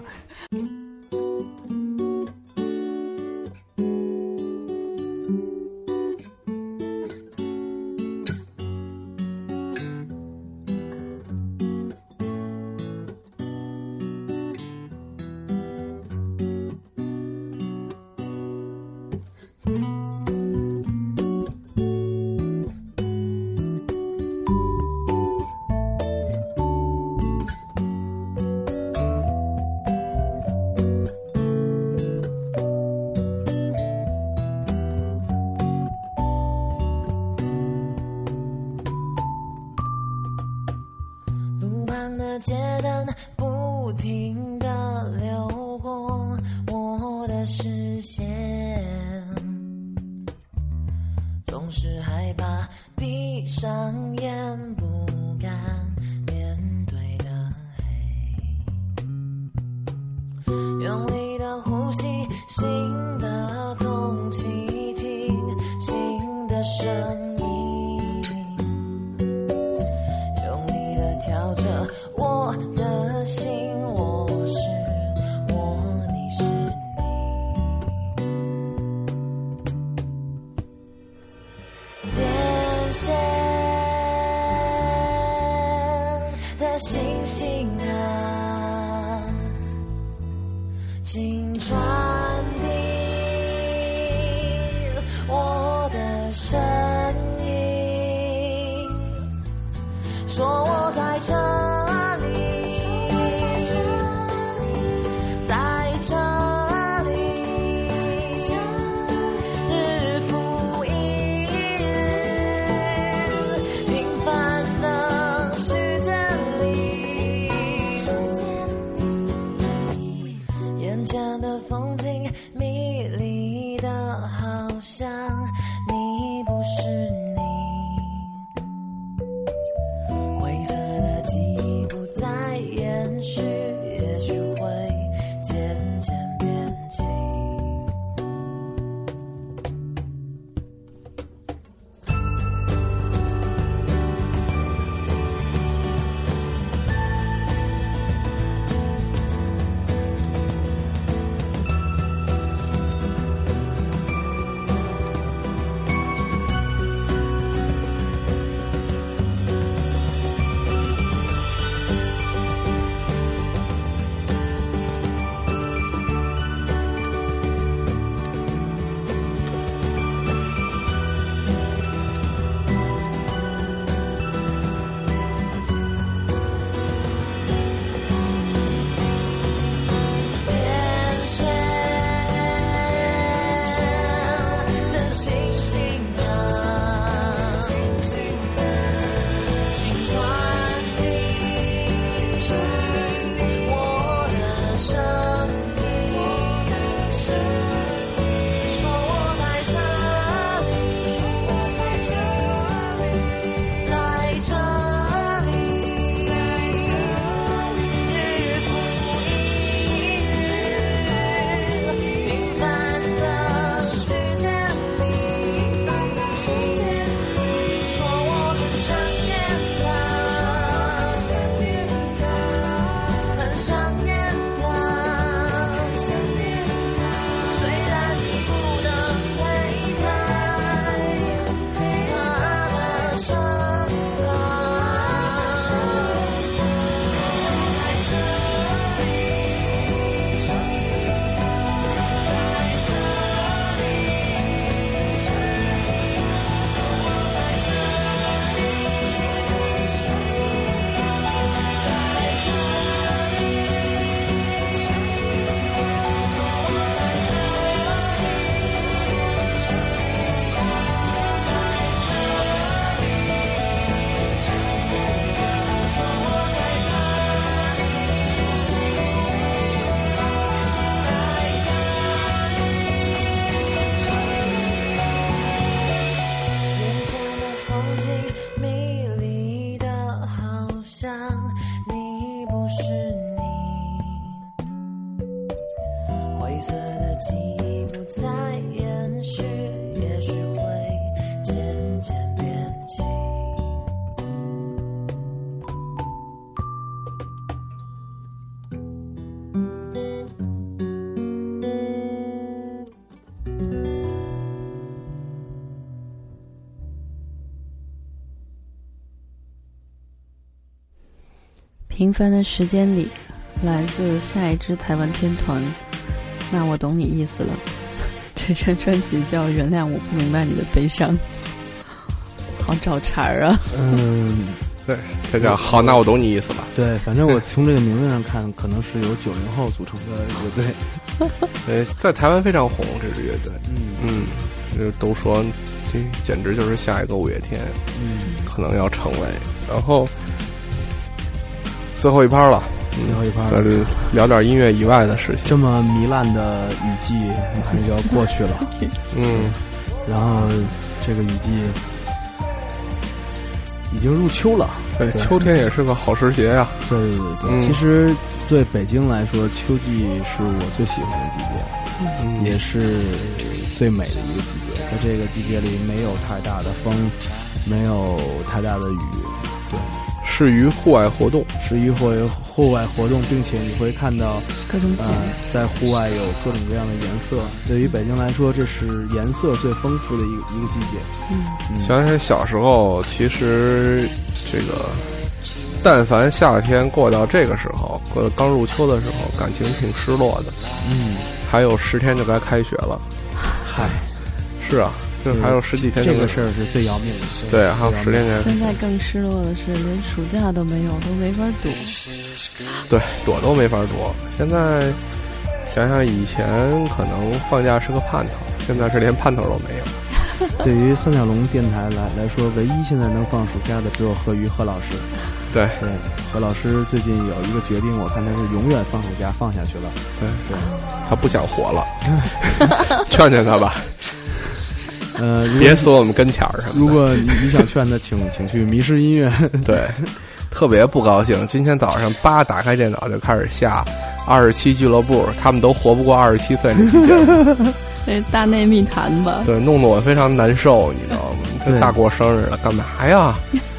平凡的时间里，来自下一支台湾天团。那我懂你意思了。这张专辑叫《原谅我不明白你的悲伤》，好找茬儿啊！嗯，对，这叫好，那我懂你意思了。对，反正我从这个名字上看，可能是由九零后组成的乐队。对，在台湾非常红这支乐队，嗯嗯，就都说这简直就是下一个五月天，嗯，可能要成为。然后最后一趴了，最后一趴咱就聊点音乐以外的事情。这么糜烂的雨季马上就要过去了，嗯，然后这个雨季已经入秋了。对，对。秋天也是个好时节呀、对对对对，嗯。其实对北京来说，秋季是我最喜欢的季节，嗯，也是最美的一个季节。在这个季节里，没有太大的风，没有太大的雨，对，适于户外活动。适宜会户外活动，并且你会看到，各种景呃，在户外有各种各样的颜色。对于北京来说，这是颜色最丰富的一个一个季节。嗯，嗯想起小时候，其实这个，但凡夏天过到这个时候，过到刚入秋的时候，感情挺失落的。嗯，还有十天就该开学了，嗨，是啊，就还有十几天这个事儿是最要命的。对，还有十天现在更失落的是，连暑假都没有，都没法躲。对躲都没法躲。现在想想以前，可能放假是个盼头，现在是连盼头都没有。对于三角龙电台来来说，唯一现在能放暑假的只有贺瑜贺老师。对对，何老师最近有一个决定，我看他是永远放暑假放下去了。对对，他不想活了，劝劝他吧，呃，别死我们跟前儿什么的。如果你你想劝他，请请去迷失音乐。对，特别不高兴。今天早上叭打开电脑就开始下二十七俱乐部，他们都活不过二十七岁那期节目，那大内密谈吧，对，弄得我非常难受，你知道吗？这大过生日了，干嘛呀？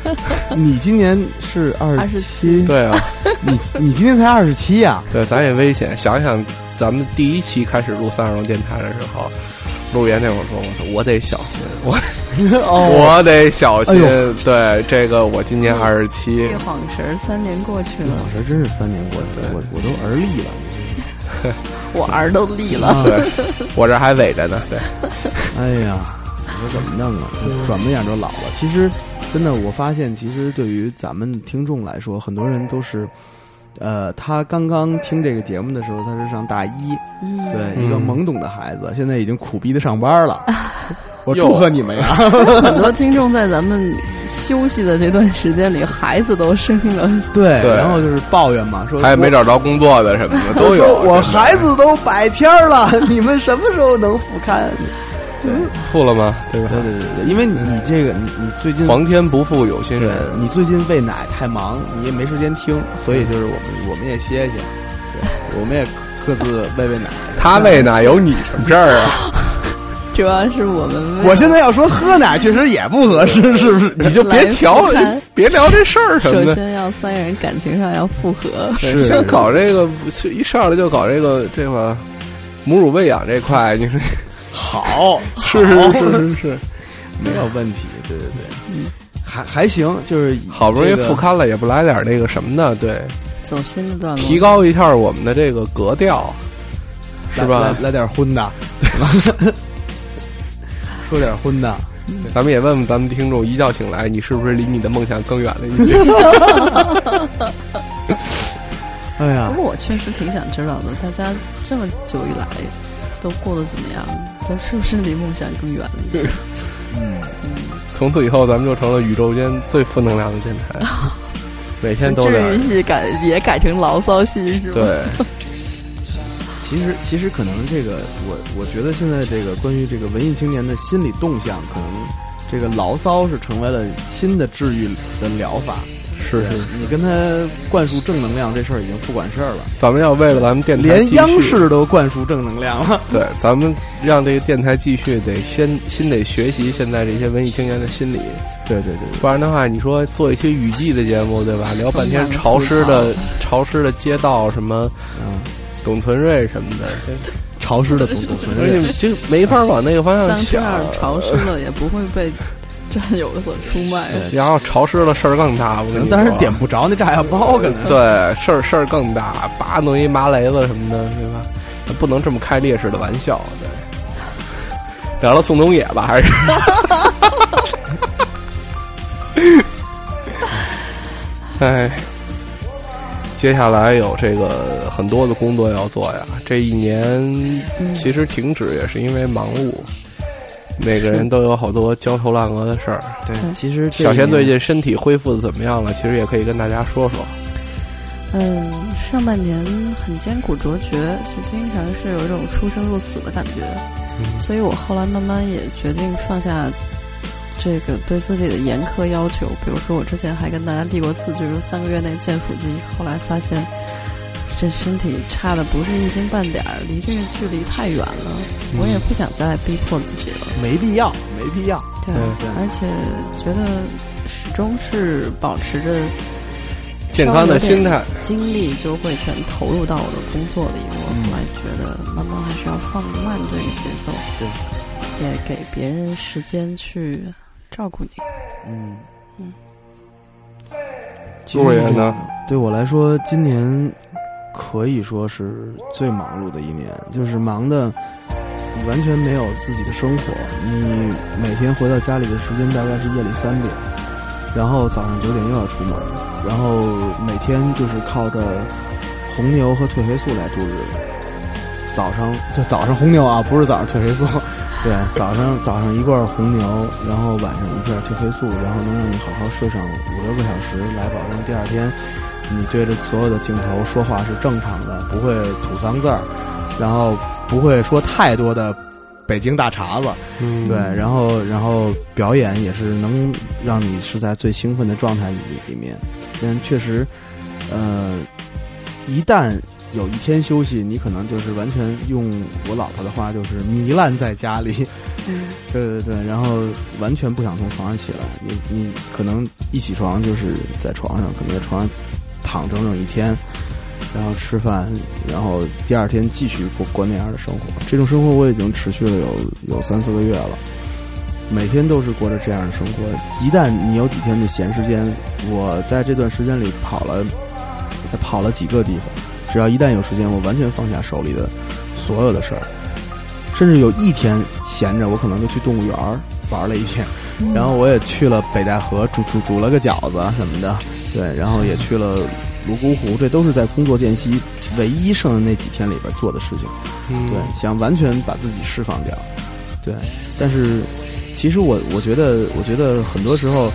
你今年是二十七，对啊，你你今年才二十七呀？对，咱也危险。想想咱们第一期开始录三十楼电台的时候，陆岩那会儿说：“我操，我得小心，我、哦，我得小心。哎对，这个我今年二十七一，晃神儿，三年过去了，我这真是三年过去了，我我都而立了。我儿都立了。我这还围着呢。对，哎呀，我说怎么弄啊？转不眼就老了。其实，真的，我发现，其实对于咱们听众来说，很多人都是，呃，他刚刚听这个节目的时候，他是上大一，嗯，对，一个嗯懵懂的孩子，现在已经苦逼的上班了。我祝贺你们呀！很多听众在咱们休息的这段时间里，孩子都生了。对，对然后就是抱怨嘛，说还有没找着工作的什么的都有。我孩子都百天了，你们什么时候能复刊？付了吗？对吧？对对对对，因为你你这个你你最近皇天不负有心人。你最近喂奶太忙，你也没时间听，所以就是我们我们也歇歇，对，我们也各自喂喂奶。他喂奶有你什么事儿啊？主要是我们我现在要说喝奶，确实也不合适，是不是？你就别调别聊这事儿什么的。首先要三个人感情上要复合，是先搞这个，一上来就搞这个这个母乳喂养这块，你说好，是是是是是，没有问题。对对对，嗯还还行，就是好不容易复刊了，也不来点那个什么的，对，走新的段落，提高一下我们的这个格调，是吧？来来点荤的，对 说点荤的。咱们也问问咱们听众，一觉醒来，你是不是离你的梦想更远了一些？哎呀不，过我确实挺想知道的，大家这么久以来都过得怎么样？咱是不是离梦想更远了一些？嗯，从此以后，咱们就成了宇宙间最负能量的电台，每天都治在愈系改也改成牢骚戏是吗？对。其实其实可能这个我我觉得现在这个关于这个文艺青年的心理动向，可能这个牢骚是成为了新的治愈的疗法。对是。是，你跟他灌输正能量这事儿已经不管事儿了，咱们要为了咱们电台连央视都灌输正能量了。对，咱们让这个电台继续得先先得学习现在这些文艺青年的心理，对对对不然的话，你说做一些雨季的节目，对吧？聊半天潮湿的潮湿的街道，什么嗯，董存瑞什么的，潮湿的董董存瑞，且就没法往那个方向想。样。潮湿了，也不会被战友所出卖。然后潮湿了事儿更大，我跟你说。当然点不着那炸药包可能。对事儿事儿更大，叭弄一麻雷子什么的，对吧？不能这么开烈士的玩笑，对。聊聊宋冬野吧，还是 哎，接下来有这个很多的工作要做呀。这一年其实停止也是因为忙碌，每个人都有好多焦头烂额的事儿。对，其实小贤最近身体恢复的怎么样了？其实也可以跟大家说说。嗯，上半年很艰苦卓绝，就经常是有一种出生入死的感觉。所以我后来慢慢也决定放下这个对自己的严苛要求。比如说，我之前还跟大家立过字，就是说三个月内见腹肌。后来发现，这身体差的不是一星半点儿，离这个距离太远了。我也不想再逼迫自己了。没必要，没必要。对，对而且觉得始终是保持着健康的心态，精力就会全投入到我的工作里。我嗯后来觉得，慢慢还是要放慢这个节奏，对，也给别人时间去照顾你。嗯嗯。陆爷呢？对我来说，今年可以说是最忙碌的一年，就是忙的完全没有自己的生活。你每天回到家里的时间大概是夜里三点，然后早上九点又要出门，然后每天就是靠着红牛和褪黑素来度日。早上对早上红牛啊，不是早上褪黑素。对，早上早上一罐红牛，然后晚上一片褪黑素，然后能让你好好睡上五六个小时，来保证第二天你对着所有的镜头说话是正常的，不会吐脏字儿，然后不会说太多的北京大碴子。嗯。对，然后然后表演也是能让你是在最兴奋的状态里里面，但确实，呃，一旦有一天休息，你可能就是完全用我老婆的话就是糜烂在家里，嗯，对对对，然后完全不想从床上起来，你你可能一起床就是在床上，可能在床上躺整整一天。然后吃饭，然后第二天继续过过那样的生活。这种生活我已经持续了有有三四个月了，每天都是过着这样的生活。一旦你有几天的闲时间，我在这段时间里跑了跑了几个地方。只要一旦有时间，我完全放下手里的所有的事儿，甚至有一天闲着，我可能就去动物园儿玩了一天。然后我也去了北戴河煮煮煮了个饺子什么的，对，然后也去了泸沽湖，这都是在工作间隙唯一剩的那几天里边做的事情。嗯对，想完全把自己释放掉。对，但是其实我我觉得，我觉得很多时候，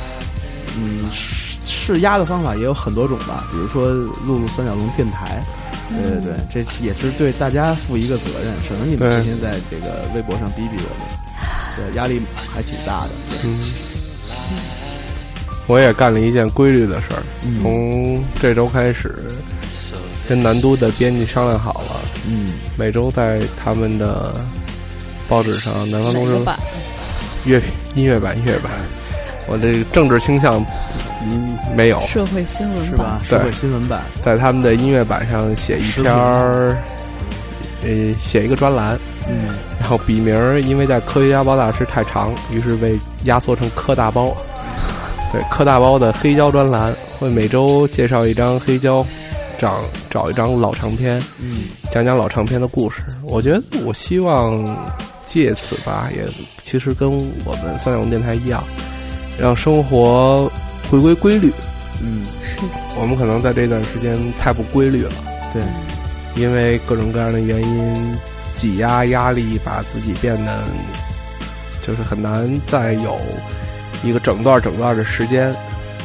嗯，释释压的方法也有很多种吧。比如说录录三角龙电台，对对对，这也是对大家负一个责任，省得你们天天在这个微博上逼逼我们，对，压力还挺大的。嗯，我也干了一件规律的事儿，嗯。从这周开始，跟南都的编辑商量好了，嗯，每周在他们的报纸上，《南方东升哪个版？乐音乐版音乐版，我这个政治倾向嗯没有，社会新闻是吧？社会新闻版，在他们的音乐版上写一篇儿，呃，写一个专栏，嗯。然后笔名儿因为在科学家包大师太长，于是被压缩成科大包。对，科大包的黑胶专栏会每周介绍一张黑胶，找找一张老唱片，嗯讲讲老唱片的故事。我觉得，我希望借此吧，也其实跟我们三角龙电台一样，让生活回归规律。嗯，是的，我们可能在这段时间太不规律了，对，因为各种各样的原因，挤压压力，把自己变得就是很难再有一个整段整段的时间。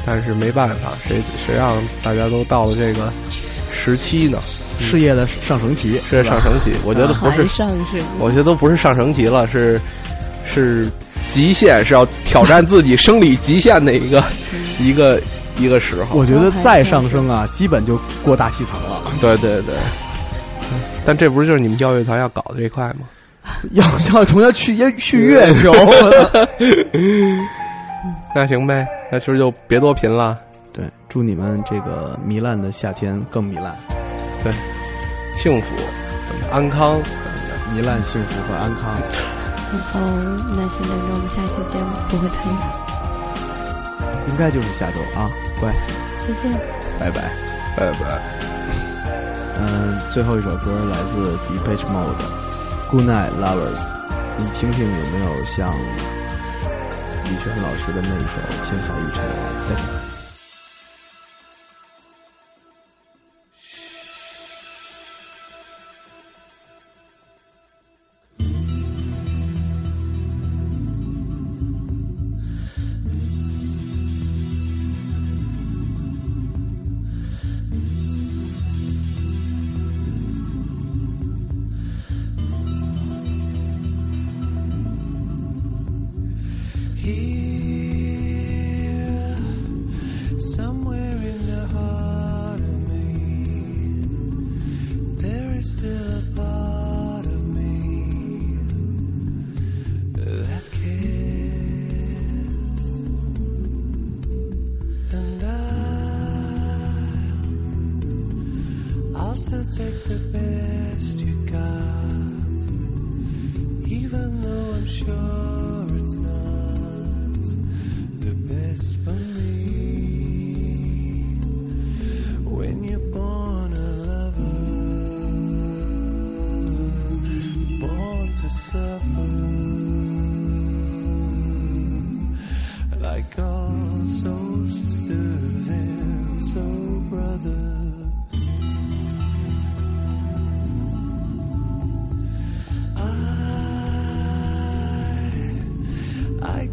但是没办法，谁谁让大家都到了这个时期呢？事业的上升期，事业上升期，我觉得不是，上升，我觉得都不是上升期了，是是极限，是要挑战自己生理极限的一个一个一个时候。我觉得再上升啊，基本就过大气层了。对对对，但这不是就是你们教育团要搞的这块吗？要要同学去要去月球 那行呗，那其实就别多贫了。对，祝你们这个糜烂的夏天更糜烂，对幸福、安康。糜烂、幸福和安康。然后耐心等着我们下期节目，不会太远。应该就是下周啊，乖，再见。拜拜。拜拜。嗯，最后一首歌来自 Depeche Mode《Good Night Lovers》，你听听有没有像李泉老师的那一首《天下雨尘埃》？再见。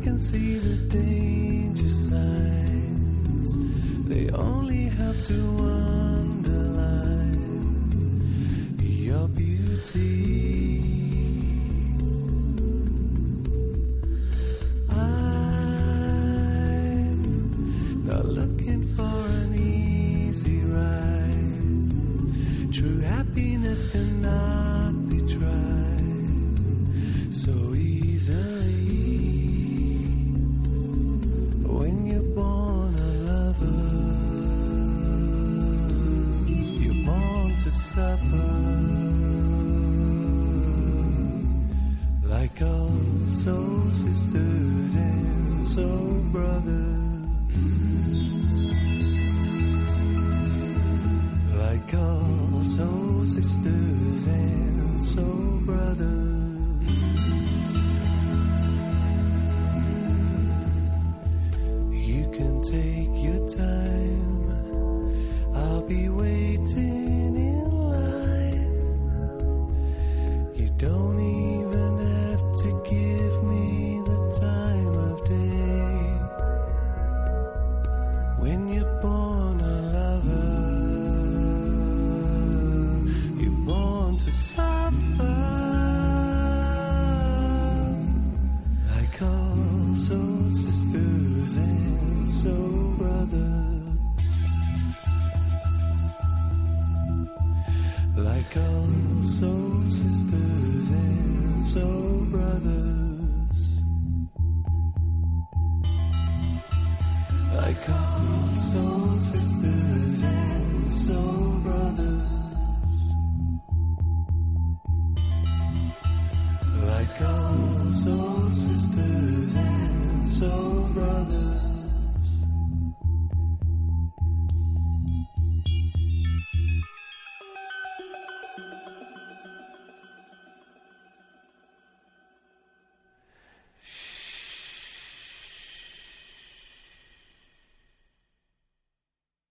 Can see the danger signs. They only help to underline your beauty.